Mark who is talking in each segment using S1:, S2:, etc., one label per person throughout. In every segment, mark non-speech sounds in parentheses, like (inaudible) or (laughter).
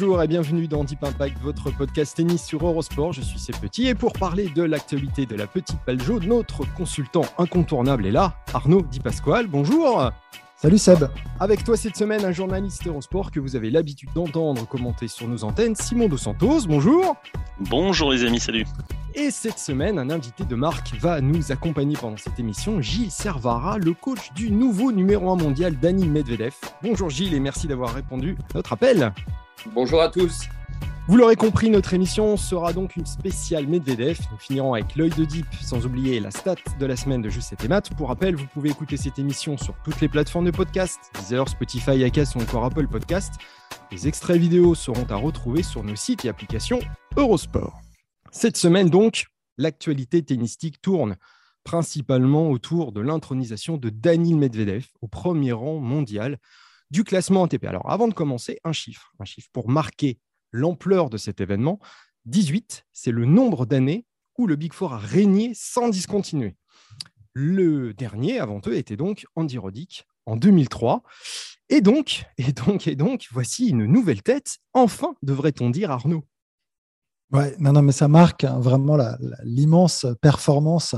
S1: Bonjour et bienvenue dans Deep Impact, votre podcast tennis sur Eurosport. Je suis Seb Petit et pour parler de l'actualité de la petite balle jaune, notre consultant incontournable est là, Arnaud Di Pasquale. Bonjour.
S2: Salut Seb.
S1: Avec toi cette semaine, un journaliste Eurosport que vous avez l'habitude d'entendre commenter sur nos antennes, Simon Dos Santos. Bonjour.
S3: Bonjour les amis, salut.
S1: Et cette semaine, un invité de marque va nous accompagner pendant cette émission, Gilles Servara, le coach du nouveau numéro 1 mondial, Dani Medvedev. Bonjour Gilles et merci d'avoir répondu à notre appel.
S4: Bonjour à tous.
S1: Vous l'aurez compris, notre émission sera donc une spéciale Medvedev. Nous finirons avec l'œil de Deep, sans oublier la stat de la semaine de Juste et Maths. Pour rappel, vous pouvez écouter cette émission sur toutes les plateformes de podcast, Deezer, Spotify, Acast ou encore Apple Podcast. Les extraits vidéo seront à retrouver sur nos sites et applications Eurosport. Cette semaine donc, l'actualité tennistique tourne principalement autour de l'intronisation de Daniil Medvedev au premier rang mondial du classement ATP. Alors avant de commencer, un chiffre, un chiffre pour marquer l'ampleur de cet événement. 18, c'est le nombre d'années où le Big Four a régné sans discontinuer. Le dernier avant eux était donc Andy Roddick en 2003. Et donc, et donc, et donc, voici une nouvelle tête. Enfin, devrait-on dire, Arnaud.
S2: Ouais, non, non, mais ça marque hein, vraiment l'immense performance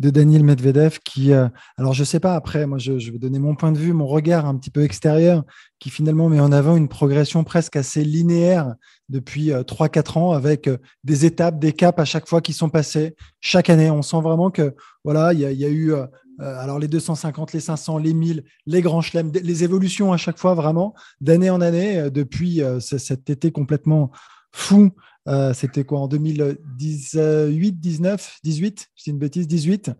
S2: de Daniel Medvedev qui, euh, alors je sais pas, après, moi je, vais donner mon point de vue, mon regard un petit peu extérieur, qui finalement met en avant une progression presque assez linéaire depuis 3-4 euh, ans avec euh, des étapes, des caps à chaque fois qui sont passés chaque année. On sent vraiment que voilà, il y, a eu alors les 250, les 500, les 1000, les grands chelems, les évolutions à chaque fois vraiment d'année en année depuis cet été complètement fou euh, c'était quoi en 2018, 19, 18 C'est une bêtise, 18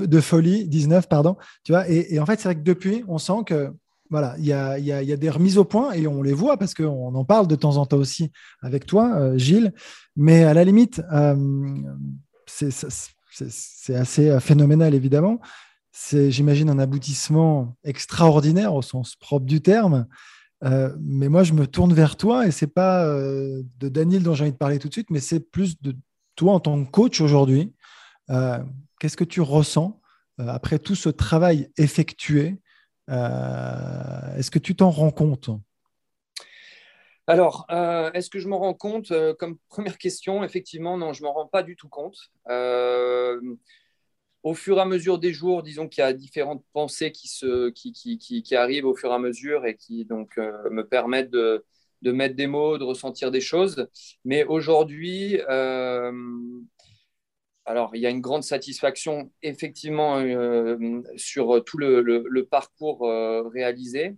S2: De, folie, 19, pardon. Tu vois, et, en fait, c'est vrai que depuis, on sent que voilà, il y a, y a, des remises au point et on les voit parce qu'on en parle de temps en temps aussi avec toi, euh, Gilles. Mais à la limite, euh, c'est assez phénoménal, évidemment. C'est, j'imagine, un aboutissement extraordinaire au sens propre du terme. Euh, mais moi, je me tourne vers toi et c'est pas euh, de Daniel dont j'ai envie de parler tout de suite, mais c'est plus de toi en tant que coach aujourd'hui. Euh, qu'est-ce que tu ressens après tout ce travail effectué Est-ce que tu t'en rends compte?
S4: Alors, est-ce que je m'en rends compte? Comme première question, effectivement, non, je ne m'en rends pas du tout compte au fur et à mesure des jours, disons qu'il y a différentes pensées qui, arrivent au fur et à mesure et qui donc euh, me permettent de, mettre des mots, de ressentir des choses. Mais aujourd'hui, euh, alors il y a une grande satisfaction effectivement euh, sur tout le, le, parcours réalisé.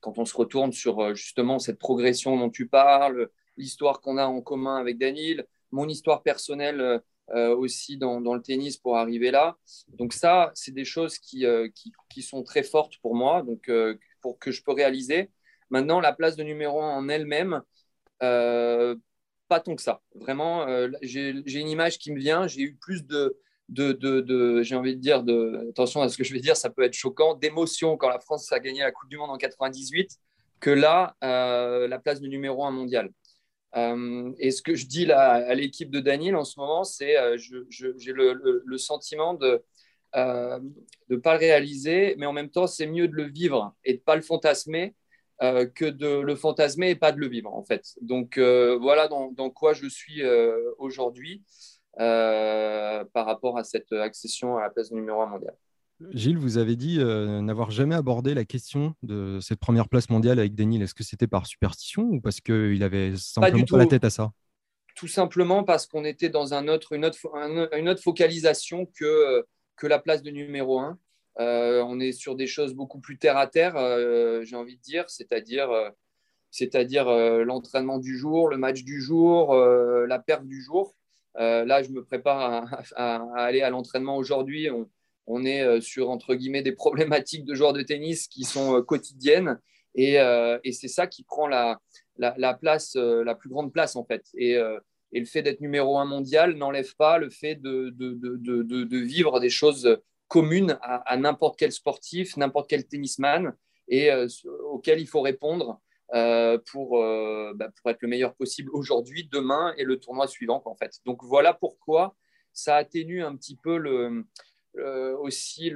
S4: Quand on se retourne sur justement cette progression dont tu parles, l'histoire qu'on a en commun avec Daniel, mon histoire personnelle aussi dans, le tennis pour arriver là. Donc ça, c'est des choses qui, euh, sont très fortes pour moi, donc euh, pour que je peux réaliser. Maintenant, la place de numéro un en elle-même, pas tant que ça. Vraiment, j'ai une image qui me vient. J'ai eu plus de, j'ai envie de dire, attention à ce que je vais dire, ça peut être choquant, d'émotion quand la France a gagné la Coupe du Monde en 98, que là, la place de numéro un mondial. Euh, et ce que je dis là à l'équipe de Daniel en ce moment, c'est euh, j'ai le, sentiment de ne euh, pas le réaliser, mais en même temps, c'est mieux de le vivre et de ne pas le fantasmer que de le fantasmer et pas de le vivre, en fait. Donc voilà dans, dans, quoi je suis aujourd'hui par rapport à cette accession à la place numéro 1 mondiale.
S1: Gilles, vous avez dit euh, n'avoir jamais abordé la question de cette première place mondiale avec Daniel. Est-ce que c'était par superstition ou parce qu'il avait simplement pas, la tête à ça?
S4: Tout simplement parce qu'on était dans un autre, une, autre, une autre focalisation que, que la place de numéro 1. Euh, on est sur des choses beaucoup plus terre à terre, euh, j'ai envie de dire, c'est-à-dire c'est-à-dire l'entraînement du jour, le match du jour, la perte du jour. là, je me prépare à, à aller à l'entraînement aujourd'hui. On, on est euh, sur, entre guillemets, des problématiques de joueurs de tennis qui sont euh, quotidiennes. Euh, et, c'est ça qui prend la, la, place, la plus grande place, en fait. Et, le fait d'être numéro un mondial n'enlève pas le fait de, de, vivre des choses communes à, n'importe quel sportif, n'importe quel tennisman, et auquel il faut répondre pour, bah, pour être le meilleur possible aujourd'hui, demain et le tournoi suivant, en fait. Donc voilà pourquoi ça atténue un petit peu le, aussi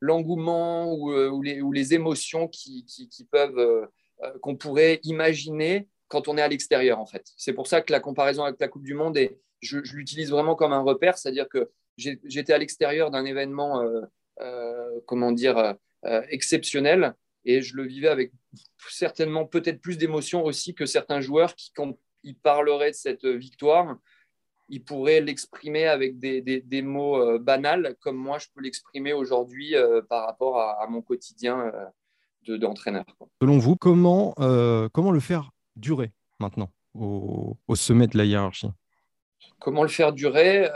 S4: l'engouement le, ou, euh, ou, les, émotions qui, peuvent euh, qu'on pourrait imaginer quand on est à l'extérieur, en fait. C'est pour ça que la comparaison avec la Coupe du Monde, est, je, l'utilise vraiment comme un repère, c'est-à-dire que j'étais à l'extérieur d'un événement, comment dire, exceptionnel, et je le vivais avec certainement peut-être plus d'émotion aussi que certains joueurs qui, quand ils parleraient de cette victoire, ils pourraient l'exprimer avec des, des, mots euh, banals, comme moi je peux l'exprimer aujourd'hui euh, par rapport à, mon quotidien euh, d'entraîneur.
S1: Selon vous, comment, comment le faire durer maintenant au, au, sommet de la hiérarchie?
S4: Comment le faire durer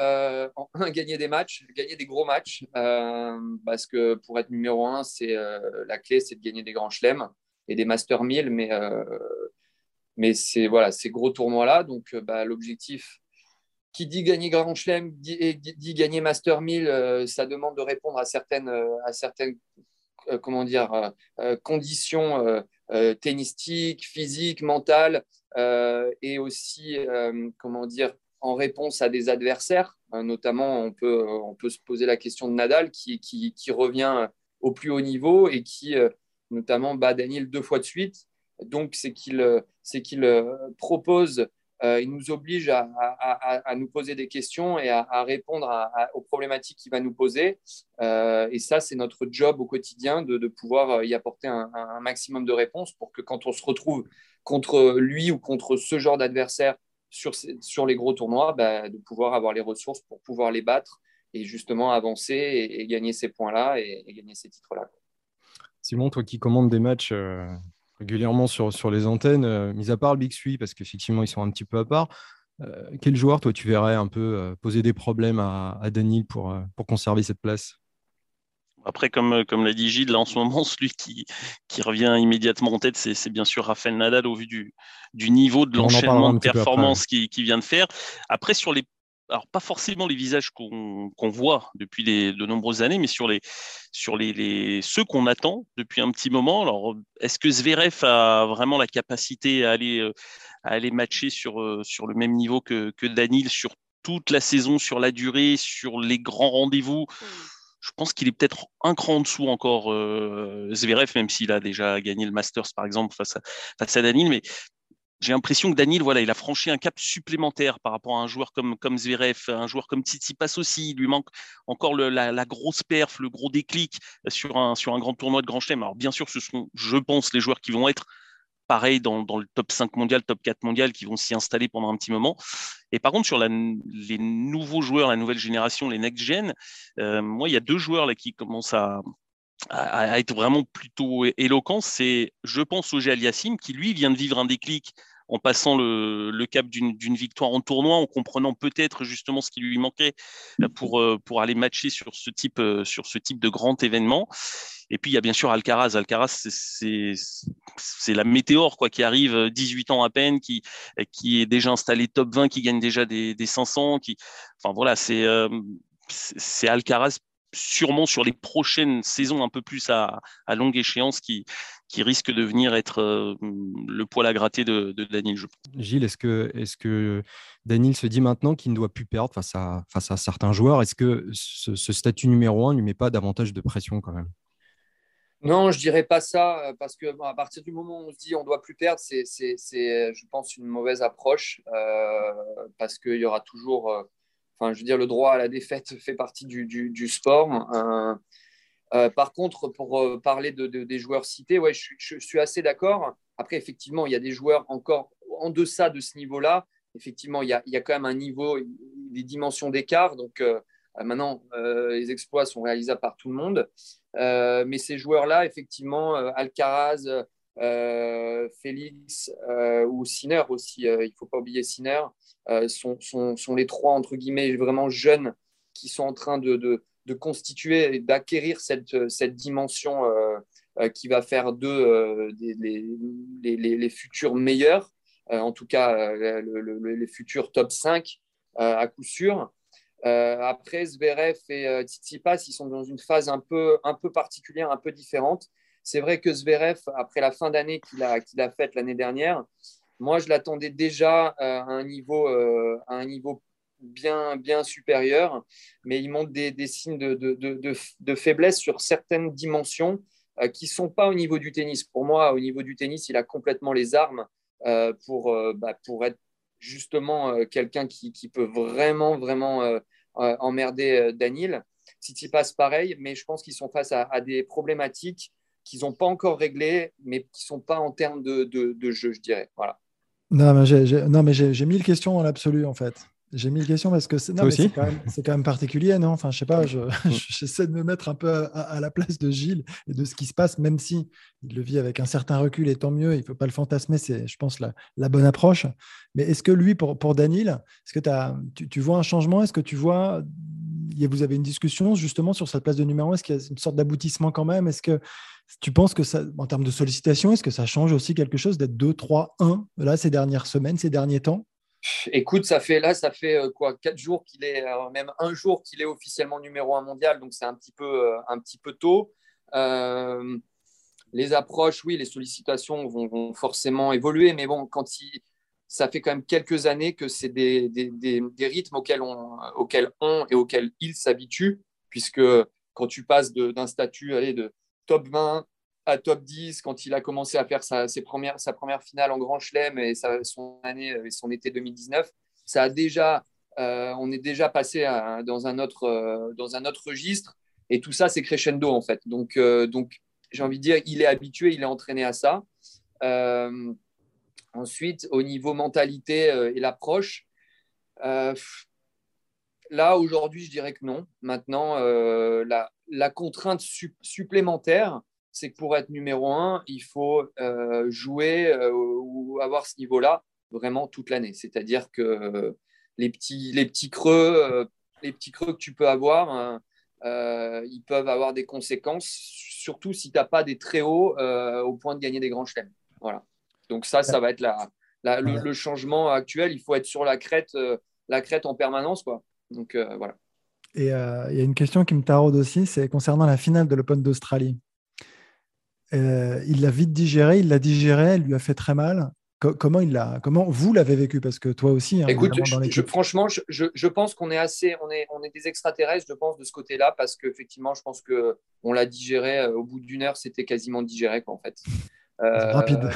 S4: En un, gagner des matchs, gagner des gros matchs, parce que pour être numéro un, c'est la clé, c'est de gagner des grands chelems et des Master 1000, mais, mais c'est voilà, ces gros tournois-là. Donc bah, l'objectif, qui dit gagner Grand Chelem, dit, dit, gagner Master 1000, euh, ça demande de répondre à certaines, euh, à certaines euh, comment dire, conditions tennistiques, physiques, mentales, et aussi, comment dire, en réponse à des adversaires. notamment, on peut, on peut se poser la question de Nadal, qui, qui, revient au plus haut niveau et qui, notamment, bat Daniel deux fois de suite. Donc, c'est qu'il qu'il propose euh, il nous oblige à, nous poser des questions et à, répondre aux problématiques qu'il va nous poser. Euh, et ça, c'est notre job au quotidien de, pouvoir euh, y apporter un, maximum de réponses pour que quand on se retrouve contre lui ou contre ce genre d'adversaire sur, les gros tournois, bah, de pouvoir avoir les ressources pour pouvoir les battre et justement avancer et, gagner ces points-là et, gagner ces titres-là.
S1: Simon, toi qui commandes des matchs régulièrement sur, sur les antennes, euh, mis à part le Big Sui, parce qu'effectivement, ils sont un petit peu à part. Euh, quel joueur, toi, tu verrais un peu euh, poser des problèmes à, à Daniel pour, pour conserver cette place?
S3: Après, comme, comme l'a dit Gilles, là en ce moment, (laughs) celui qui, qui revient immédiatement en tête, c'est bien sûr Rafael Nadal au vu du, du niveau de l'enchaînement de performance qu'il qui vient de faire. Après, sur les alors pas forcément les visages qu'on voit depuis de nombreuses années, mais sur les sur les, ceux qu'on attend depuis un petit moment. Alors est-ce que Zverev a vraiment la capacité à aller euh, à aller matcher sur euh, sur le même niveau que que Danil sur toute la saison, sur la durée, sur les grands rendez-vous? Je pense qu'il est peut-être un cran en dessous encore euh, Zverev, même s'il a déjà gagné le Masters par exemple face à face mais j'ai l'impression que Daniel, voilà, il a franchi un cap supplémentaire par rapport à un joueur comme, Zverev, un joueur comme Tsitsipas aussi. Il lui manque encore la, grosse perf, le gros déclic sur un, grand tournoi de Grand Chelem. Alors, bien sûr, ce sont, je pense, les joueurs qui vont être pareil dans, le top 5 mondial, top 4 mondial, qui vont s'y installer pendant un petit moment. Et par contre, sur les nouveaux joueurs, la nouvelle génération, les next-gen, euh, moi, il y a deux joueurs là qui commencent à, à, être vraiment plutôt éloquents. C'est, je pense, au Aliassim, qui lui vient de vivre un déclic en passant le, cap d'une victoire en tournoi, en comprenant peut-être justement ce qui lui manquait pour, euh, pour aller matcher sur ce, type, euh, sur ce type de grand événement. Et puis il y a bien sûr Alcaraz. Alcaraz, c'est la météore quoi, qui arrive 18 ans à peine, qui, qui est déjà installé top 20, qui gagne déjà des, des 500. Qui... Enfin voilà, c'est euh, c'est Alcaraz sûrement sur les prochaines saisons un peu plus à, longue échéance qui, qui risque de venir être euh, le poil à gratter de, de Daniel.
S1: Gilles, est-ce que, est que Daniel se dit maintenant qu'il ne doit plus perdre face à, face à certains joueurs? Est-ce que ce, statut numéro un ne lui met pas davantage de pression quand même?
S4: Non, je dirais pas ça, parce que à partir du moment où on se dit on doit plus perdre, c'est, je pense, une mauvaise approche, euh, parce qu'il y aura toujours, euh, Enfin, je veux dire, le droit à la défaite (laughs) fait partie du, sport. Euh, euh, par contre, pour euh, parler de, des joueurs cités, ouais, je, suis assez d'accord. Après, effectivement, il y a des joueurs encore en deçà de ce niveau-là. Effectivement, il y, a, quand même un niveau, des dimensions d'écart. Donc, maintenant, les exploits sont réalisables par tout le monde. mais ces joueurs-là, effectivement, Alcaraz, Félix ou Sinner aussi, il ne faut pas oublier Sinner, euh, sont, les trois, entre guillemets, vraiment jeunes qui sont en train de, constituer et d'acquérir cette, cette dimension euh, euh, qui va faire d'eux les, les, futurs meilleurs, en tout cas les futurs top 5 à coup sûr. après, Zverev et Tsitsipas, ils sont dans une phase un peu, un peu particulière, un peu différente. C'est vrai que Zverev, après la fin d'année qu'il a, a faite l'année dernière, moi, je l'attendais déjà euh, à un niveau, euh, à un niveau bien, bien supérieur, mais il montre des, signes de, de, de, faiblesse sur certaines dimensions euh, qui ne sont pas au niveau du tennis. Pour moi, au niveau du tennis, il a complètement les armes pour, bah, pour être justement quelqu'un qui, qui, peut vraiment, vraiment emmerder Daniel. passe pareil, mais je pense qu'ils sont face à, des problématiques qu'ils n'ont pas encore réglées, mais qui ne sont pas en termes de, jeu, je dirais. Voilà.
S2: Non, mais j'ai mille questions dans l'absolu, en fait. J'ai mille questions parce que c'est quand, quand, même particulier, non? Enfin, je sais pas, (laughs) j'essaie de me mettre un peu à, la place de Gilles et de ce qui se passe, même si il le vit avec un certain recul et tant mieux, il ne faut pas le fantasmer, c'est, je pense, la, la, bonne approche. Mais est-ce que lui, pour, pour Daniel, est-ce que as, tu, tu, vois un changement? Est-ce que tu vois, vous avez une discussion justement sur cette place de numéro 1 Est-ce qu'il y a une sorte d'aboutissement quand même? Est-ce que tu penses que ça, en termes de sollicitation, est-ce que ça change aussi quelque chose d'être 2, 3, 1 là ces dernières semaines, ces derniers temps?
S4: Écoute, ça fait là, ça fait euh, quoi, quatre jours qu'il est, euh, même un jour qu'il est officiellement numéro un mondial, donc c'est un petit peu, euh, un petit peu tôt. les approches, oui, les sollicitations vont, forcément évoluer, mais bon, quand il, ça fait quand même quelques années que c'est des, des, des, rythmes auxquels on, auxquels on et auxquels il s'habitue, puisque quand tu passes d'un statut allez, de top 20 à top 10 quand il a commencé à faire sa, ses premières, sa première finale en Grand Chelem et son année et son été 2019. Ça a déjà, euh, on est déjà passé dans, un autre, euh, dans un autre registre et tout ça, c'est crescendo en fait. Donc, euh, donc j'ai envie de dire, il est habitué, il est entraîné à ça. ensuite, au niveau mentalité et l'approche, là, aujourd'hui, je dirais que non. Maintenant, la, la, contrainte supplémentaire, c'est que pour être numéro un, il faut euh, jouer euh, ou avoir ce niveau-là vraiment toute l'année. C'est-à-dire que les petits, les petits creux, euh, les petits creux que tu peux avoir, hein, ils peuvent avoir des conséquences, surtout si tu n'as pas des très hauts au point de gagner des grands chelems. Voilà. Donc ça, ça va être la, le, changement actuel. Il faut être sur la crête, la crête en permanence, quoi. Donc voilà.
S2: Et il y a une question qui me taraude aussi, c'est concernant la finale de l'Open d'Australie. Euh, il l'a vite digéré, il l'a digéré, elle lui a fait très mal. comment il l'a, comment vous l'avez vécu? Parce que toi aussi,
S4: hein, écoute, franchement, je, pense qu'on est assez, on est, on est des extraterrestres, je pense de ce côté-là, parce qu'effectivement, je pense que on l'a digéré euh, au bout d'une heure, c'était quasiment digéré quoi, en fait.
S2: Euh, rapide.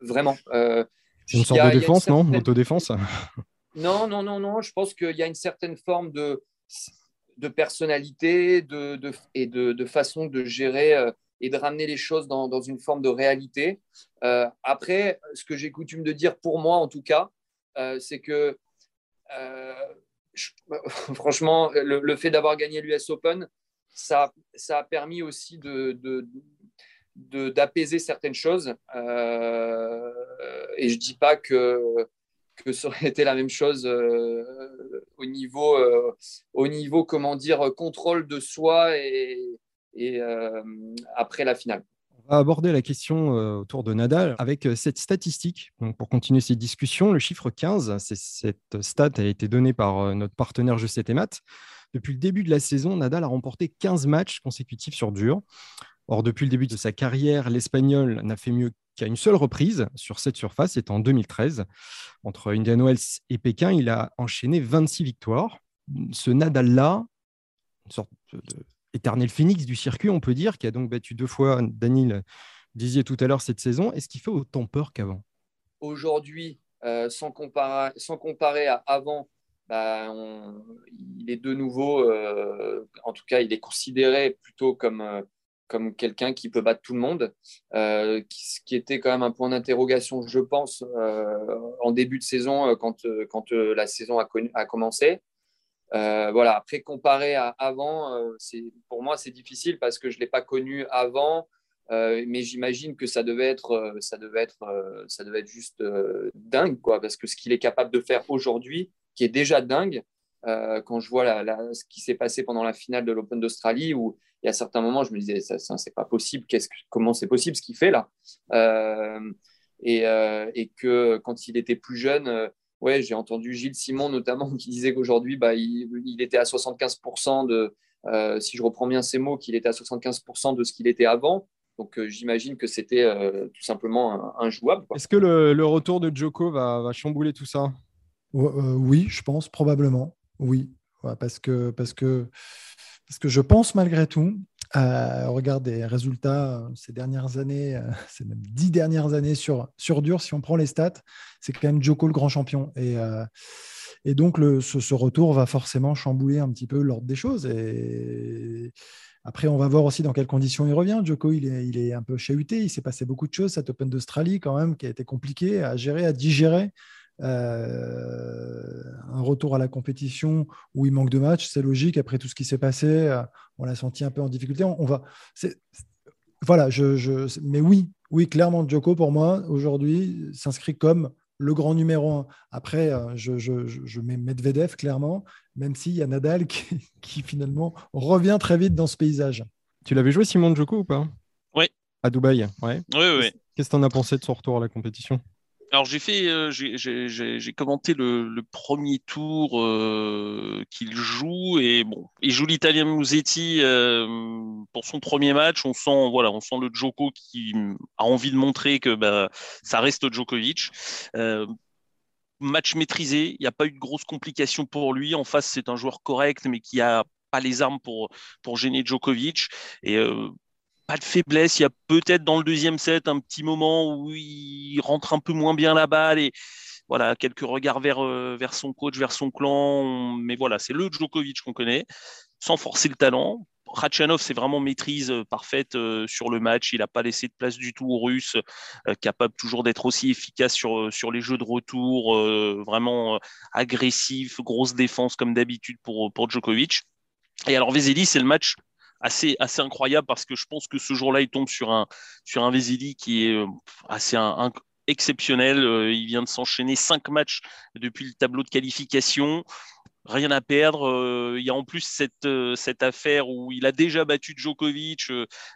S4: vraiment.
S1: C'est une sorte de défense, non? Autodéfense?
S4: Non, non, non, non. Je pense qu'il y a une certaine forme de, de personnalité de, et de, de, façon de gérer et de ramener les choses dans, une forme de réalité. Euh, après, ce que j'ai coutume de dire pour moi, en tout cas, euh, c'est que euh, (laughs) franchement, le, fait d'avoir gagné l'US Open, ça, ça, a permis aussi de, d'apaiser certaines choses. et je dis pas que, que ça aurait été la même chose au, niveau, au niveau, comment dire, contrôle de soi et, euh, après la finale.
S1: On va aborder la question euh, autour de Nadal avec euh, cette statistique. pour continuer ces discussions, le chiffre 15, cette stat a été donnée par notre partenaire Je sais Math. Depuis le début de la saison, Nadal a remporté 15 matchs consécutifs sur dur. Or, depuis le début de sa carrière, l'Espagnol n'a fait mieux qu'à une seule reprise sur cette surface, c'était en 2013. Entre Indian Wells et Pékin, il a enchaîné 26 victoires. Ce Nadal-là, une sorte de éternel phénix du circuit, on peut dire, qui a donc battu deux fois, Daniel disiez tout à l'heure, cette saison. Est-ce qu'il fait autant peur qu'avant?
S4: Aujourd'hui, euh, sans, comparer, sans comparer à avant, bah, il est de nouveau, euh, en tout cas, il est considéré plutôt comme, euh, comme quelqu'un qui peut battre tout le monde, ce qui était quand même un point d'interrogation, je pense, en début de saison, quand, quand la saison a commencé. Euh, voilà, après, comparé à avant, euh, pour moi, c'est difficile parce que je ne l'ai pas connu avant, euh, mais j'imagine que ça devait être, ça devait être, ça devait être juste dingue, quoi, parce que ce qu'il est capable de faire aujourd'hui, qui est déjà dingue, quand je vois ce qui s'est passé pendant la finale de l'Open d'Australie, où il y a certains moments, je me disais, ça, ça c'est pas possible, comment c'est possible ce qu'il fait là? Et, et, que quand il était plus jeune, ouais, j'ai entendu Gilles Simon notamment (laughs) qui disait qu'aujourd'hui, bah, il, était à 75% de, euh, si je reprends bien ces mots, qu'il était à 75% de ce qu'il était avant. Donc euh, j'imagine que c'était euh, tout simplement injouable.
S1: Est-ce que le, retour de Joko va, chambouler tout ça?
S2: Oui, je pense probablement. Oui, parce, que, parce, que, parce que je pense malgré tout Euh, regarde des résultats euh, ces dernières années, (laughs) ces même dix dernières années sur, sur dur, si on prend les stats, c'est quand même Joko le grand champion. Et, et donc, ce, retour va forcément chambouler un petit peu l'ordre des choses. Et après, on va voir aussi dans quelles conditions il revient. Joko, il est, il est un peu chahuté. Il s'est passé beaucoup de choses. Cet Open d'Australie, quand même, qui a été compliqué à gérer, à digérer. Euh, un retour à la compétition où il manque de matchs, c'est logique. Après tout ce qui s'est passé, euh, on l'a senti un peu en difficulté. On, va, voilà, je, mais oui, oui, clairement, Joko pour moi aujourd'hui s'inscrit comme le grand numéro un. Après, euh, je, mets Medvedev clairement, même s'il y a Nadal (laughs) qui, finalement revient très vite dans ce paysage.
S1: Tu l'avais joué Simon Joko ou pas?
S3: Oui.
S1: À Dubaï, ouais.
S3: Oui, oui.
S1: Qu'est-ce que tu en as pensé de son retour à la compétition?
S3: Alors j'ai fait, euh, j'ai commenté le, premier tour euh, qu'il joue et bon, il joue l'Italien Musetti euh, pour son premier match. On sent, voilà, on sent le Djoko qui a envie de montrer que bah, ça reste Djokovic. match maîtrisé, il n'y a pas eu de grosses complications pour lui. En face, c'est un joueur correct, mais qui a pas les armes pour pour gêner Djokovic et pas de faiblesse. Il y a peut-être dans le deuxième set un petit moment où il rentre un peu moins bien la balle et voilà, quelques regards vers, euh, vers son coach, vers son clan. Mais voilà, c'est le Djokovic qu'on connaît, sans forcer le talent. Ratchanov, c'est vraiment maîtrise euh, parfaite euh, sur le match. Il n'a pas laissé de place du tout aux Russes, capable toujours d'être aussi efficace sur, sur les jeux de retour, vraiment agressif, grosse défense comme d'habitude pour, pour Djokovic. Et alors Vesely, c'est le match assez, incroyable parce que je pense que ce jour-là, il tombe sur un, sur un qui est euh, assez exceptionnel. Euh, il vient de s'enchaîner cinq matchs depuis le tableau de qualification. Rien à perdre. Euh, il y a en plus cette, cette affaire où il a déjà battu Djokovic,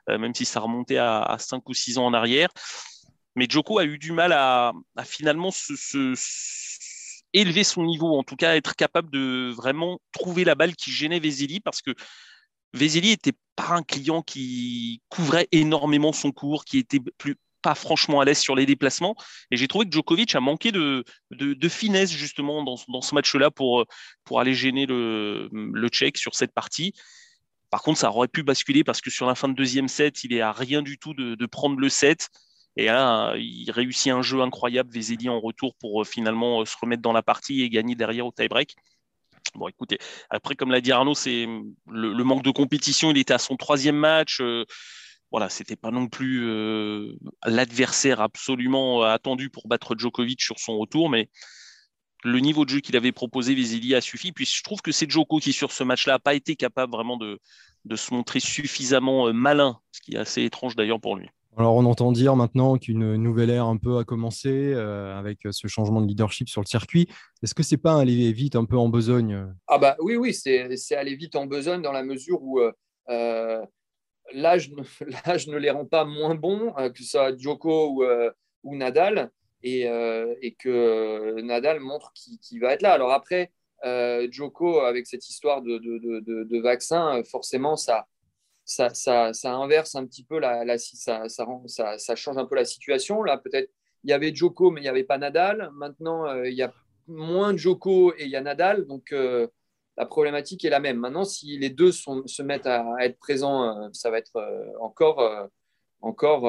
S3: même si ça remontait à, 5 ou 6 ans en arrière. Mais Djoko a eu du mal à, finalement élever son niveau, en tout cas être capable de vraiment trouver la balle qui gênait Vesely parce que Vesely était pas un client qui couvrait énormément son cours, qui était plus pas franchement à l'aise sur les déplacements. Et j'ai trouvé que Djokovic a manqué de, de, finesse justement dans, ce match-là pour, pour aller gêner le, le Tchèque sur cette partie. Par contre, ça aurait pu basculer parce que sur la fin de deuxième set, il est à rien du tout de, prendre le set. Et là, il réussit un jeu incroyable, Vesely en retour pour euh, finalement euh, se remettre dans la partie et gagner derrière au tie-break. Bon, écoutez, après, comme l'a dit Arnaud, c'est le, manque de compétition. Il était à son troisième match. Euh, voilà, c'était pas non plus euh, l'adversaire absolument attendu pour battre Djokovic sur son retour, mais le niveau de jeu qu'il avait proposé, Vesely a suffi. Puis je trouve que c'est Djoko qui, sur ce match-là, n'a pas été capable vraiment de, de se montrer suffisamment euh, malin, ce qui est assez étrange d'ailleurs pour lui.
S1: Alors, on entend dire maintenant qu'une nouvelle ère un peu a commencé euh, avec ce changement de leadership sur le circuit. Est-ce que c'est pas aller vite un peu en besogne?
S4: Ah bah oui, oui, c'est aller vite en besogne dans la mesure où euh, euh l'âge ne (laughs) les rend pas moins bons, que ce soit Djoko ou, ou Nadal, et, et, que Nadal montre qu'il va être là. Alors après, Djoko, avec cette histoire de, de, de, de vaccin, forcément, ça ça, inverse un petit peu la, ça, change un peu la situation. Là, peut-être il y avait Joko, mais il n'y avait pas Nadal. Maintenant, euh, il y a moins de Joko et il y a Nadal. Donc, euh, la problématique est la même. Maintenant, si les deux se mettent à, être présents, euh, ça va être encore, encore,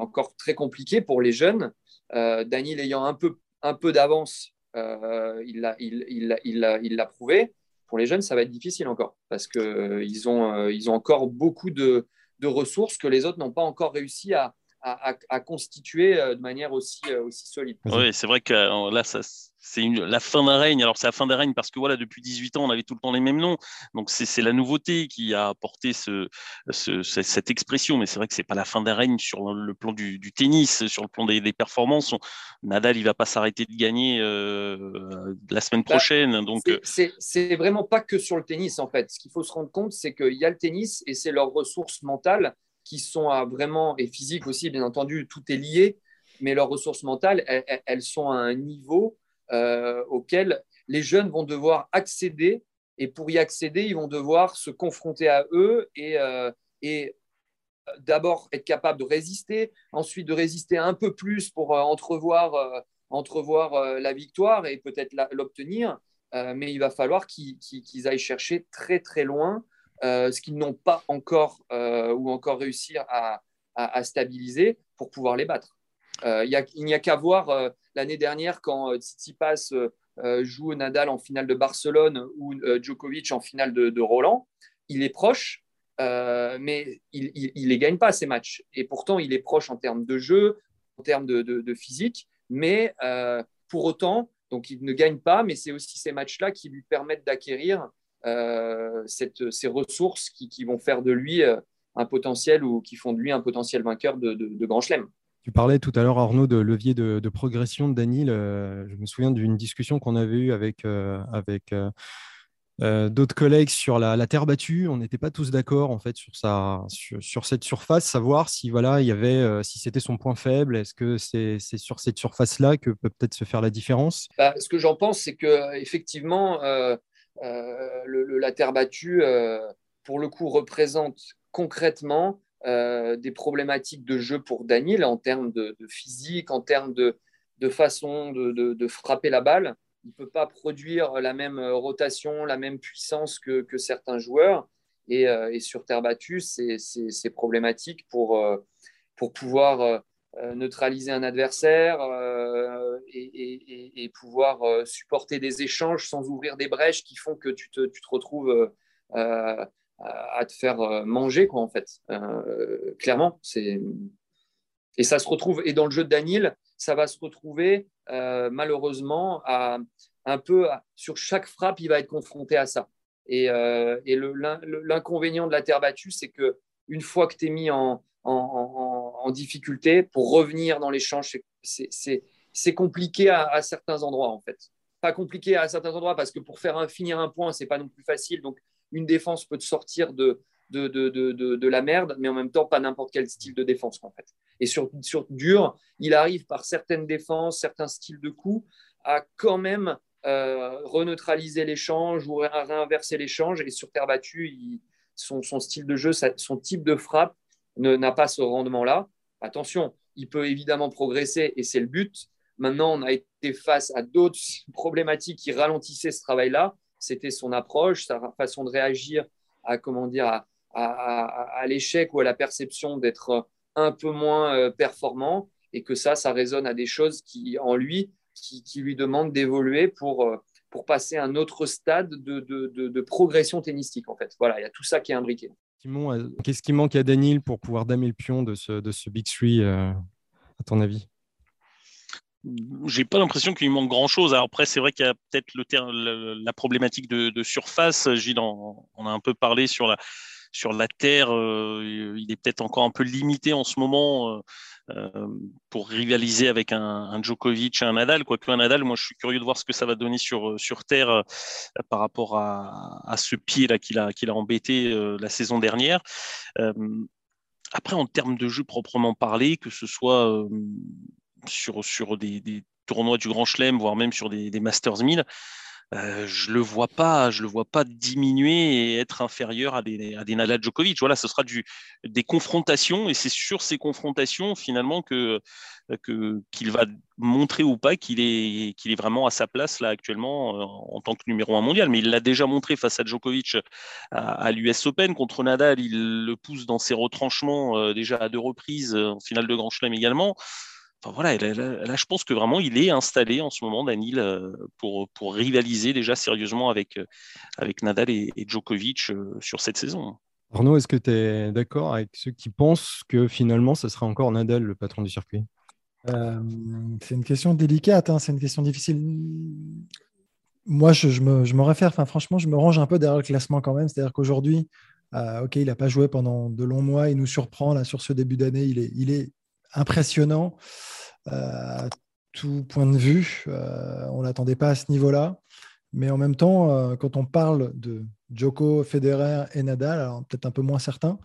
S4: encore très compliqué pour les jeunes. Daniel ayant un peu, d'avance, il l'a prouvé pour les jeunes, ça va être difficile encore parce qu'ils euh, ont, euh, ils ont encore beaucoup de, de ressources que les autres n'ont pas encore réussi à, à, à, constituer euh, de manière aussi, aussi solide.
S3: Oui, c'est vrai que là, ça, c'est la fin d'un règne. Alors, c'est la fin d'un règne parce que voilà, depuis 18 ans, on avait tout le temps les mêmes noms. Donc, c'est la nouveauté qui a apporté ce, cette expression. Mais c'est vrai que c'est pas la fin d'un règne sur le plan du, tennis, sur le plan des, performances. Nadal, il va pas s'arrêter de gagner euh, la semaine bah, prochaine. donc,
S4: euh, c'est vraiment pas que sur le tennis en fait. Ce qu'il faut se rendre compte, c'est qu'il y a le tennis et c'est leurs ressources mentales qui sont à vraiment et physiques aussi, bien entendu, tout est lié. Mais leurs ressources mentales, elles sont à un niveau euh, auxquels les jeunes vont devoir accéder. Et pour y accéder, ils vont devoir se confronter à eux et, euh, d'abord être capable de résister, ensuite de résister un peu plus pour euh, entrevoir, entrevoir la victoire et peut-être l'obtenir. mais il va falloir qu'ils aillent chercher très très loin ce qu'ils n'ont pas encore ou encore réussi à, à, stabiliser pour pouvoir les battre. il n'y a, qu'à voir l'année dernière quand Tsitsipas joue Nadal en finale de Barcelone ou Djokovic en finale de Roland. Il est proche, euh, mais il ne les gagne pas ces matchs. Et pourtant, il est proche en termes de jeu, en termes de, physique, mais euh, pour autant, donc il ne gagne pas, mais c'est aussi ces matchs-là qui lui permettent d'acquérir euh, ces ressources qui, vont faire de lui un potentiel ou qui font de lui un potentiel vainqueur de, Grand Chelem.
S1: Tu parlais tout à l'heure, Arnaud, de levier de, progression de Daniel. je me souviens d'une discussion qu'on avait eue avec, avec euh, d'autres collègues sur la, terre battue. On n'était pas tous d'accord en fait sur, sa, sur, cette surface, savoir si voilà il y avait euh, si c'était son point faible. Est-ce que c'est sur cette surface là que peut peut-être se faire la différence?
S4: Bah, Ce que j'en pense, c'est que effectivement euh, la terre battue, pour le coup, représente concrètement des problématiques de jeu pour Daniel en termes de, physique, en termes de, façon de, frapper la balle il ne peut pas produire la même euh, rotation, la même puissance que, certains joueurs. Euh, et, sur terre battue, c'est problématique pour, euh, pour pouvoir neutraliser un adversaire et, pouvoir supporter des échanges sans ouvrir des brèches qui font que tu te retrouves à te faire manger, quoi, en fait. clairement, c'est. Et ça se retrouve, et dans le jeu de Daniel, ça va se retrouver euh, malheureusement à, un peu sur chaque frappe, il va être confronté à ça. Et, euh, l'inconvénient de la terre battue, c'est que une fois que tu es mis en, difficulté, pour revenir dans l'échange, c'est compliqué à, certains endroits en fait. Pas compliqué à certains endroits parce que pour faire finir un point, c'est pas non plus facile. Donc une défense peut te sortir de, de, de, la merde, mais en même temps, pas n'importe quel style de défense, en fait. Et sur, sur dur, il arrive par certaines défenses, certains styles de coups, à quand même euh, reneutraliser l'échange ou réinverser l'échange. Et sur terre battue, son, style de jeu, son type de frappe n'a pas ce rendement-là. Attention, il peut évidemment progresser et c'est le but. Maintenant, on a été face à d'autres (laughs) problématiques qui ralentissaient ce travail-là. C'était son approche, sa façon de réagir à comment dire à, à, l'échec ou à la perception d'être un peu moins euh, performant et que ça, ça résonne à des choses qui, en lui, qui, lui demandent d'évoluer pour, euh, pour passer à un autre stade de, de, progression tennistique, en fait. Voilà, il y a tout ça qui est imbriqué.
S1: Euh, qu'est-ce qui manque à Daniel pour pouvoir damer le pion de ce, de ce Big Three, à ton avis?
S3: J'ai pas l'impression qu'il manque grand chose. Après, c'est vrai qu'il y a peut-être le, la problématique de, surface. Gilles, on, a un peu parlé sur la, sur la terre, euh, il est peut-être encore un peu limité en ce moment euh, euh, pour rivaliser avec un, Djokovic et un Nadal. Quoique un Nadal, moi je suis curieux de voir ce que ça va donner sur, sur terre par rapport à, ce pied-là qu'il a, qu'il a embêté la saison dernière. après, en termes de jeu proprement parlé, que ce soit sur, sur des, tournois du Grand Chelem, voire même sur des, Masters 1000, euh, je le vois pas, je le vois pas diminuer et être inférieur à des, à des Nadal Djokovic. Voilà, ce sera du, des confrontations et c'est sur ces confrontations finalement que qu'il va montrer ou pas qu'il est est vraiment à sa place là actuellement euh, en tant que numéro un mondial. Mais il l'a déjà montré face à Djokovic à, l'US Open contre Nadal. Il le pousse dans ses retranchements euh, déjà à deux reprises en finale de Grand Chelem également voilà, là, je pense que vraiment il est installé en ce moment, Daniel, euh, pour, pour rivaliser déjà sérieusement avec, euh, avec Nadal et, Djokovic euh, sur cette saison.
S1: Arnaud, est-ce que tu es d'accord avec ceux qui pensent que finalement ce sera encore Nadal le patron du circuit?
S2: C'est une question délicate, hein, c'est une question difficile. Moi, je, me, je me, réfère, enfin, franchement, je me range un peu derrière le classement quand même. C'est-à-dire qu'aujourd'hui, ok, il n'a pas joué pendant de longs mois, il nous surprend là sur ce début d'année, il est, il est impressionnant à tout point de vue. Euh, on ne l'attendait pas à ce niveau-là. Mais en même temps, euh, quand on parle de Djoko, Federer et Nadal, alors peut-être un peu moins certains,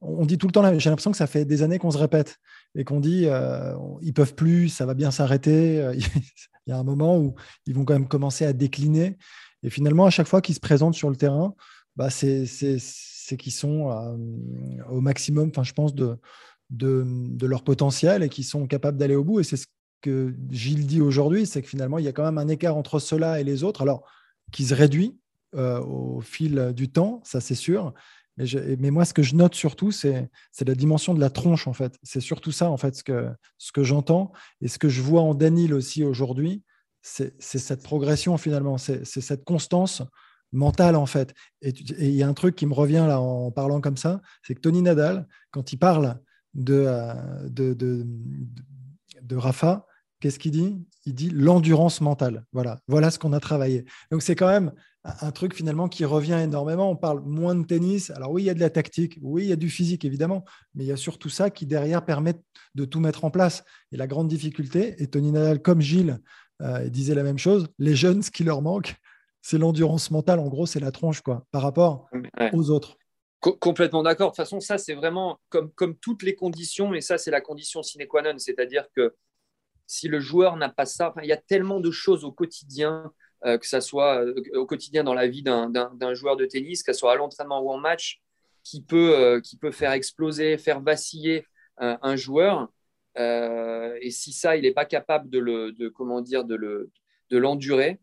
S2: on dit tout le temps, j'ai l'impression que ça fait des années qu'on se répète et qu'on dit euh, ils peuvent plus, ça va bien s'arrêter. (laughs) Il y a un moment où ils vont quand même commencer à décliner. Et finalement, à chaque fois qu'ils se présentent sur le terrain, bah, c'est qu'ils sont au maximum, je pense, de, de, leur potentiel et qui sont capables d'aller au bout. Et c'est ce que Gilles dit aujourd'hui, c'est que finalement, il y a quand même un écart entre ceux-là et les autres, alors qui se réduit, au fil du temps, ça c'est sûr. Mais, moi, ce que je note surtout, c'est la dimension de la tronche, en fait. C'est surtout ça, en fait, ce que, ce que j'entends. Et ce que je vois en Danil aussi aujourd'hui, c'est cette progression, finalement. C'est cette constance mentale, en fait. Et il y a un truc qui me revient là en parlant comme ça, c'est que Tony Nadal, quand il parle de, euh, de, de, de Rafa, qu'est-ce qu'il dit? Il dit l'endurance mentale. Voilà, voilà ce qu'on a travaillé. Donc c'est quand même un truc finalement qui revient énormément. On parle moins de tennis. Alors oui, il y a de la tactique, oui, il y a du physique évidemment, mais il y a surtout ça qui derrière permet de tout mettre en place. Et la grande difficulté, et Tony Nadal comme Gilles euh, disait la même chose, les jeunes, ce qui leur manque, c'est l'endurance mentale. En gros, c'est la tronche quoi, par rapport aux autres.
S4: Complètement d'accord. De toute façon, ça, c'est vraiment comme, comme toutes les conditions, mais ça, c'est la condition sine qua non. C'est-à-dire que si le joueur n'a pas ça, il y a tellement de choses au quotidien euh, que ce soit euh, au quotidien dans la vie d'un joueur de tennis, que ce soit à l'entraînement ou en match, qui peut, euh, qui peut faire exploser, faire vaciller un joueur. et si ça, il n'est pas capable de le, de, comment dire, de le, de l'endurer,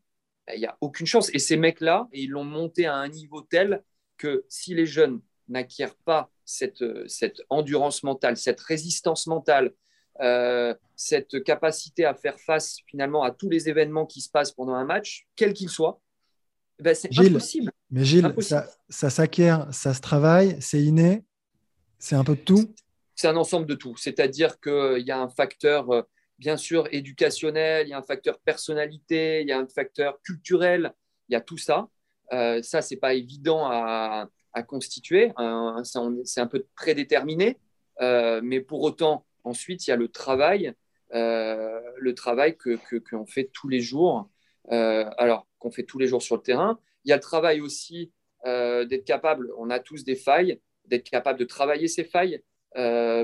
S4: ben, il n'y a aucune chance. Et ces mecs-là, ils l'ont monté à un niveau tel que si les jeunes n'acquièrent pas cette, cette endurance mentale, cette résistance mentale, euh, cette capacité à faire face finalement à tous les événements qui se passent pendant un match, quel qu'il soit, ben c'est impossible.
S2: Mais Gilles, ça, s'acquiert, ça se travaille, c'est inné, c'est un peu de tout
S4: C'est un ensemble de tout. C'est-à-dire qu'il y a un facteur, euh, bien sûr, éducationnel, il y a un facteur personnalité, il y a un facteur culturel, il y a tout ça. Euh, ça, c'est pas évident à, constituer, c'est un peu prédéterminé, euh, mais pour autant, Ensuite, il y a le travail, euh, le travail que qu'on fait tous les jours. Euh, alors qu'on fait tous les jours sur le terrain. Il y a le travail aussi euh, d'être capable. On a tous des failles, d'être capable de travailler ces failles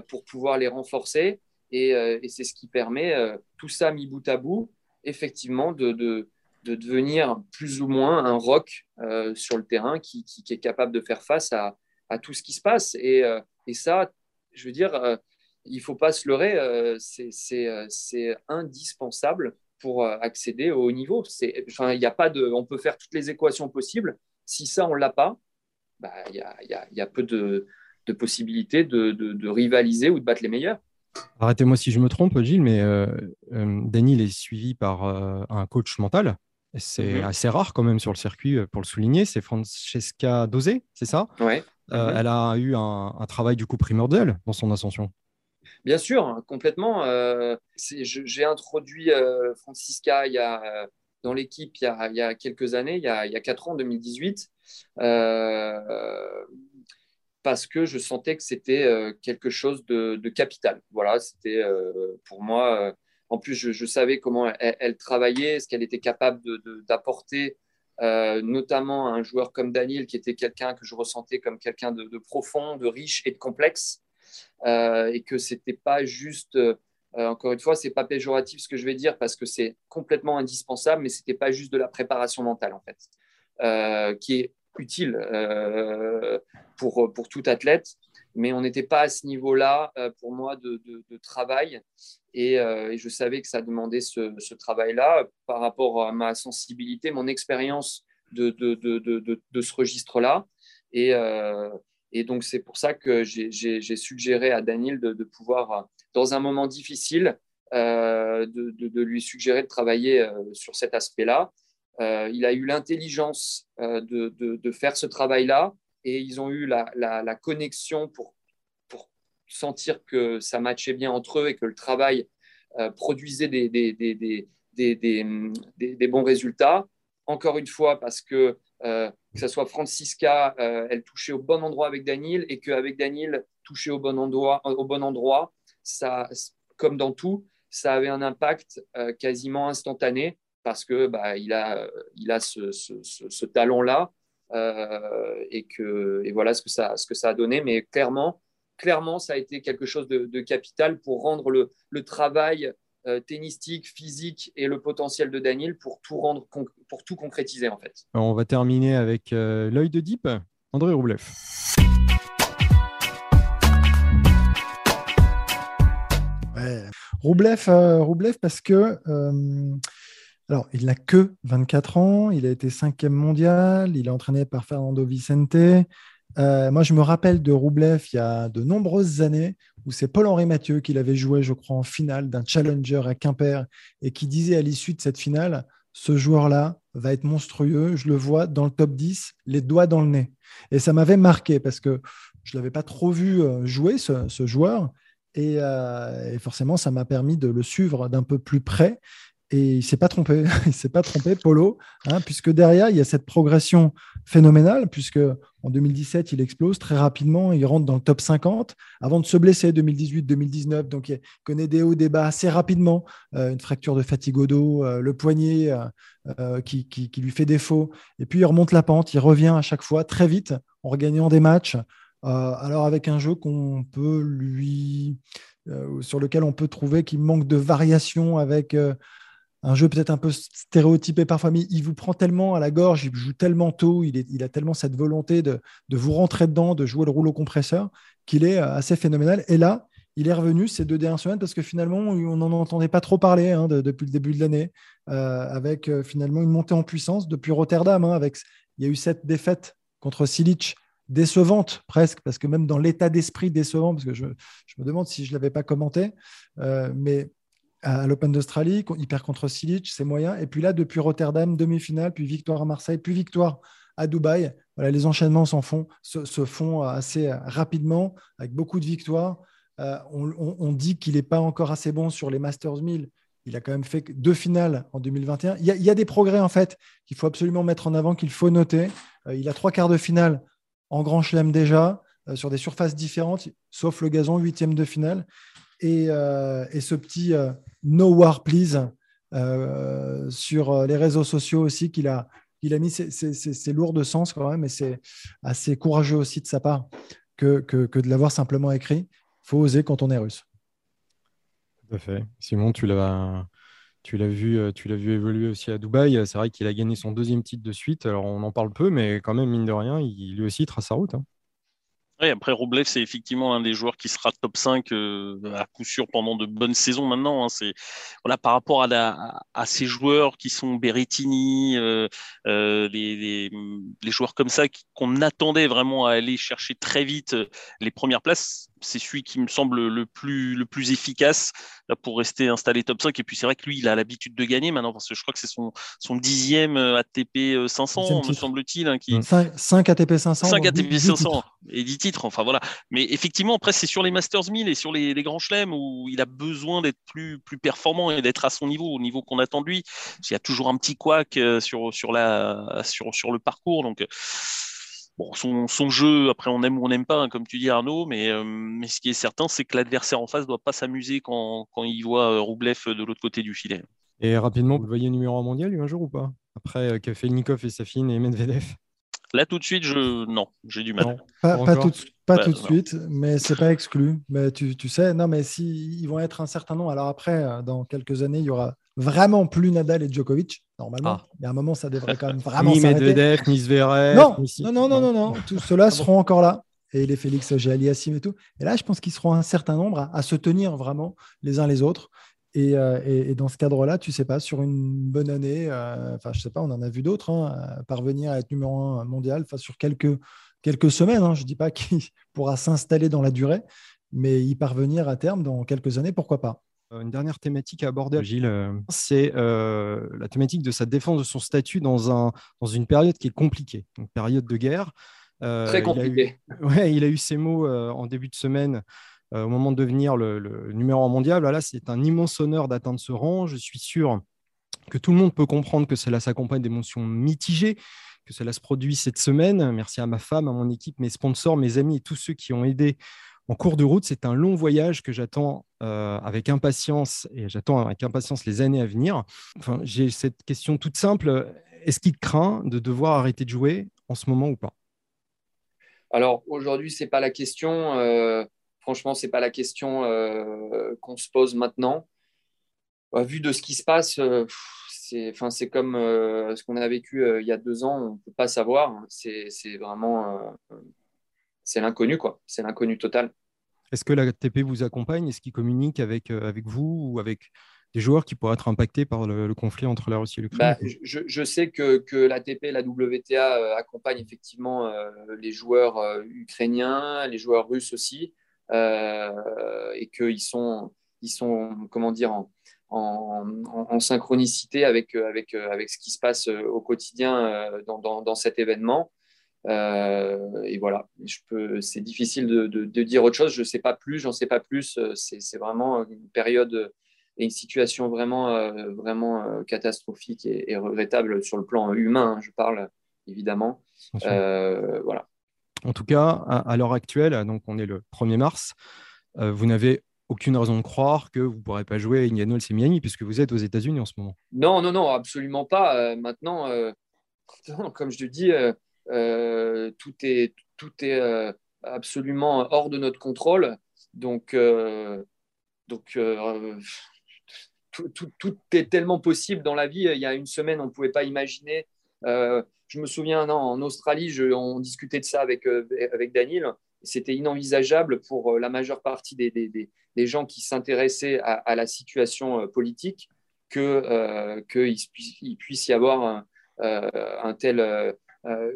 S4: pour pouvoir les renforcer. Et, c'est ce qui permet tout ça mis bout à bout, effectivement, de, de, devenir plus ou moins un rock sur le terrain qui, qui, est capable de faire face à, à tout ce qui se passe. Et, et ça, je veux dire, il ne faut pas se leurrer, euh, euh, c'est indispensable pour euh, accéder au haut niveau. Y a pas de, on peut faire toutes les équations possibles. Si ça, on ne l'a pas, bah, il y, a, y, a, peu de, de possibilités de, de, rivaliser ou de battre les meilleurs.
S1: Arrêtez-moi si je me trompe, Gilles, mais euh, Daniel est suivi par un coach mental. C'est mhm. assez rare quand même sur le circuit, pour le souligner. C'est Francesca Dosé, c'est ça?
S4: Ouais.
S1: Mhm. Elle a eu un, un, travail du coup primordial dans son ascension.
S4: Bien sûr, complètement. Euh, j'ai introduit euh, Francisca il y a, dans l'équipe il, il, y a quelques années, il y a, il y a 4 ans, 2018, euh, parce que je sentais que c'était quelque chose de, capital. Voilà, c'était pour moi. En plus, je, savais comment elle, travaillait, ce qu'elle était capable d'apporter, notamment à un joueur comme Daniel, qui était quelqu'un que je ressentais comme quelqu'un de, profond, de riche et de complexe. Euh, et que c'était pas juste, euh, encore une fois, c'est pas péjoratif ce que je vais dire parce que c'est complètement indispensable, mais c'était pas juste de la préparation mentale en fait, euh, qui est utile pour, pour tout athlète mais on n'était pas à ce niveau-là pour moi de, travail. Et, je savais que ça demandait ce, travail-là par rapport à ma sensibilité, mon expérience de, ce registre-là. Et, donc, c'est pour ça que j'ai suggéré à Daniel de, pouvoir, dans un moment difficile, euh, de, lui suggérer de travailler euh, sur cet aspect-là. Euh, il a eu l'intelligence de, faire ce travail-là et ils ont eu la, connexion pour, sentir que ça matchait bien entre eux et que le travail produisait des, bons résultats. Encore une fois, parce que euh, que ce soit Francisca, euh, elle touchait au bon endroit avec Daniel et qu'avec Daniel, toucher au bon endroit, au bon endroit ça, comme dans tout, ça avait un impact euh, quasiment instantané parce que bah, a, il a ce, ce, talent-là et, que, et voilà ce que, ça, ce que ça a donné. Mais clairement, clairement, ça a été quelque chose de, de capital pour rendre le, le travail euh, tennistique, physique et le potentiel de Daniel pour tout rendre, pour tout concrétiser en fait.
S1: on va terminer avec euh, l'œil de Deep, André Roublev.
S2: Roublev, euh, parce que alors, il n'a que 24 ans, il a été cinquième mondial, il est entraîné par Fernando Vicente. Euh, moi, je me rappelle de Roublev il y a de nombreuses années où c'est Paul-Henri Mathieu qui l'avait joué, je crois, en finale d'un challenger à Quimper et qui disait à l'issue de cette finale ce joueur-là va être monstrueux, je le vois dans le top 10, les doigts dans le nez. Et ça m'avait marqué parce que je ne l'avais pas trop vu euh, jouer, ce, joueur. Euh, et, forcément, ça m'a permis de le suivre d'un peu plus près. Et il s'est pas trompé, (laughs) il s'est pas trompé, Polo, hein, puisque derrière, il y a cette progression phénoménale, puisque en 2017, il explose très rapidement, il rentre dans le top 50 avant de se blesser 2018-2019. Donc, il connaît des hauts, des bas assez rapidement, euh, une fracture de fatigue au dos, euh, le poignet euh, qui, lui fait défaut. Et puis, il remonte la pente, il revient à chaque fois très vite en regagnant des matchs. alors, avec un jeu qu'on peut lui. sur lequel on peut trouver qu'il manque de variation avec un jeu peut-être un peu stéréotypé parfois, mais il vous prend tellement à la gorge, il joue tellement tôt, il, a tellement cette volonté de, vous rentrer dedans, de jouer le rouleau compresseur, qu'il est euh, assez phénoménal. Et là, il est revenu ces deux dernières semaines parce que finalement, on n'en entendait pas trop parler hein, depuis le début de l'année, euh, avec euh, finalement une montée en puissance depuis Rotterdam. Hein, il y a eu cette défaite contre Silic décevante presque, parce que même dans l'état d'esprit décevant, parce que je, me demande si je ne l'avais pas commenté, mais à l'Open d'Australie, il perd contre Silic, c'est moyen. Et puis là, depuis Rotterdam, demi-finale, puis victoire à Marseille, puis victoire à Dubaï. Voilà, les enchaînements s'en font, se, font assez rapidement, avec beaucoup de victoires. Euh, on, dit qu'il n'est pas encore assez bon sur les Masters 1000. Il a quand même fait deux finales en 2021. Il y a, des progrès, en fait, qu'il faut absolument mettre en avant, qu'il faut noter. Euh, il a trois quarts de finale en Grand Chelem déjà, euh, sur des surfaces différentes, sauf le gazon, huitième de finale. Et, et ce petit No War Please euh, sur euh, les réseaux sociaux aussi qu'il a, il a mis. C'est lourd de sens quand même, et c'est assez courageux aussi de sa part que, de l'avoir simplement écrit. Il faut oser quand on est russe.
S1: Tout à fait. Simon, tu l'as. Tu l'as vu, euh, tu l'as vu évoluer aussi à Dubaï. C'est vrai qu'il a gagné son deuxième titre de suite. Alors on en parle peu, mais quand même mine de rien, il, lui aussi trace sa route. Hein
S3: après Roblev, c'est effectivement un des joueurs qui sera top 5 euh, à coup sûr pendant de bonnes saisons maintenant. Hein. C'est voilà par rapport à, à, ces joueurs qui sont Berrettini, euh, euh, les, les, joueurs comme ça qu'on attendait vraiment à aller chercher très vite les premières places c'est celui qui me semble le plus, le plus efficace là, pour rester installé top 5. Et puis c'est vrai que lui, il a l'habitude de gagner maintenant, parce que je crois que c'est son, son dixième euh, ATP 500, me semble-t-il. Hein, qui...
S2: 5, ATP 500.
S3: 5 ATP 500 et 10 titres. Enfin voilà. Mais effectivement, après, c'est sur les Masters 1000 et sur les, les grands chelems où il a besoin d'être plus, plus performant et d'être à son niveau, au niveau qu'on attend de lui. Il y a toujours un petit couac euh, sur, sur, la, sur, sur le parcours. Donc, son, jeu, après, on aime ou on n'aime pas, hein, comme tu dis, Arnaud, mais, euh, mais ce qui est certain, c'est que l'adversaire en face ne doit pas s'amuser quand, quand, il voit euh, Roublev de l'autre côté du filet.
S1: Et rapidement, vous le voyez numéro 1 mondial, lui, un jour ou pas? Après, euh, fait Nikov et Safin et Medvedev?
S3: Là, tout de suite, je... non, j'ai du mal.
S2: pas, tout, pas tout de suite, mais c'est pas exclu. Mais tu, tu, sais, non, mais si ils vont être un certain nombre. Alors après, dans quelques années, il y aura vraiment plus Nadal et Djokovic, normalement. Ah. Mais à un moment, ça devrait quand même (laughs) vraiment
S1: Ni Medvedev, ni Zverev.
S2: Non, non, non, non, non, non, Tous ceux-là ah seront encore là. Et les Félix Géaliassim et tout. Et là, je pense qu'ils seront un certain nombre à, se tenir vraiment les uns les autres. Euh, et, et, dans ce cadre-là, tu sais pas, sur une bonne année, euh, enfin, je sais pas, on en a vu d'autres, hein, parvenir à être numéro un mondial, enfin, sur quelques, quelques semaines. Hein, je dis pas (laughs) qu'il pourra s'installer dans la durée, mais y parvenir à terme dans quelques années, pourquoi pas.
S1: Euh, une dernière thématique à aborder, Gilles, euh, c'est euh, la thématique de sa défense de son statut dans, un, dans une période qui est compliquée, une période de guerre.
S4: Très compliqué.
S1: Il a, eu, (laughs) ouais, il a eu ces mots en début de semaine au moment de devenir le, numéro un mondial. Voilà, c'est un immense honneur d'atteindre ce rang. Je suis sûr que tout le monde peut comprendre que cela s'accompagne d'émotions mitigées, que cela se produit cette semaine. Merci à ma femme, à mon équipe, mes sponsors, mes amis et tous ceux qui ont aidé en cours de route. C'est un long voyage que j'attends euh, avec impatience et j'attends avec impatience les années à venir. J'ai cette question toute simple. Est-ce qu'il craint de devoir arrêter de jouer en ce moment ou pas?
S4: Alors aujourd'hui, c'est pas la question. Euh, franchement, c'est pas la question euh, qu'on se pose maintenant. Bah, vu de ce qui se passe, c'est comme ce qu'on a vécu il y a deux ans. On ne peut pas savoir. C'est, c'est vraiment, c'est l'inconnu quoi. C'est l'inconnu total.
S1: Est-ce que la TP vous accompagne? Est-ce qu'il communique avec, euh, avec vous ou avec joueurs qui pourraient être impactés par le, conflit entre la Russie et l'Ukraine?
S4: Bah, je, sais que, que l'ATP et la WTA accompagnent effectivement les joueurs ukrainiens, les joueurs russes aussi, et qu'ils sont, ils sont, en, synchronicité avec, ce qui se passe au quotidien dans cet événement. Euh, et voilà, je peux, c'est difficile de, de, dire autre chose. Je ne sais pas plus, j'en sais pas plus. Euh, c'est, vraiment une période et une situation vraiment, euh, vraiment catastrophique et, regrettable sur le plan humain. Hein, je parle évidemment. voilà.
S1: En tout cas, à, l'heure actuelle, donc on est le 1er mars, vous n'avez aucune raison de croire que vous ne pourrez pas jouer à Indiana et Miami puisque vous êtes aux États-Unis en ce moment.
S4: Non, non, non, absolument pas. maintenant, (laughs) comme je te dis, tout est, tout est euh, absolument hors de notre contrôle. Donc, euh, donc tout, est tellement possible dans la vie. Il y a une semaine, on ne pouvait pas imaginer. je me souviens, non, en Australie, on discutait de ça avec, avec Daniel. C'était inenvisageable pour la majeure partie des, des, gens qui s'intéressaient à, la situation politique qu'il que puisse, y avoir un, tel euh,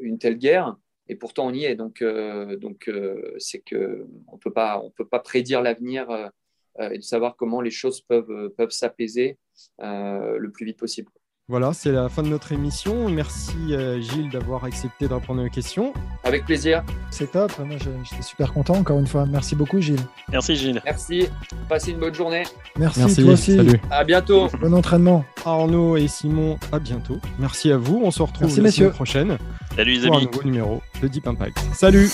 S4: une telle guerre. Et pourtant, on y est. Donc, euh, donc euh, c'est que on peut pas, on peut pas prédire l'avenir et de savoir comment les choses peuvent, peuvent s'apaiser le plus vite possible.
S1: Voilà, c'est la fin de notre émission. Merci Gilles d'avoir accepté de répondre aux questions.
S4: Avec plaisir.
S2: C'est top. Moi, j'étais super content encore une fois. Merci beaucoup Gilles.
S3: Merci Gilles.
S4: Merci. Passez une bonne journée.
S2: Merci, toi aussi.
S1: Salut.
S4: À bientôt.
S2: Bon entraînement.
S1: Arnaud et Simon, à bientôt. Merci à vous. On se retrouve la semaine prochaine.
S3: Salut
S1: pour un nouveau numéro de Deep Impact. Salut.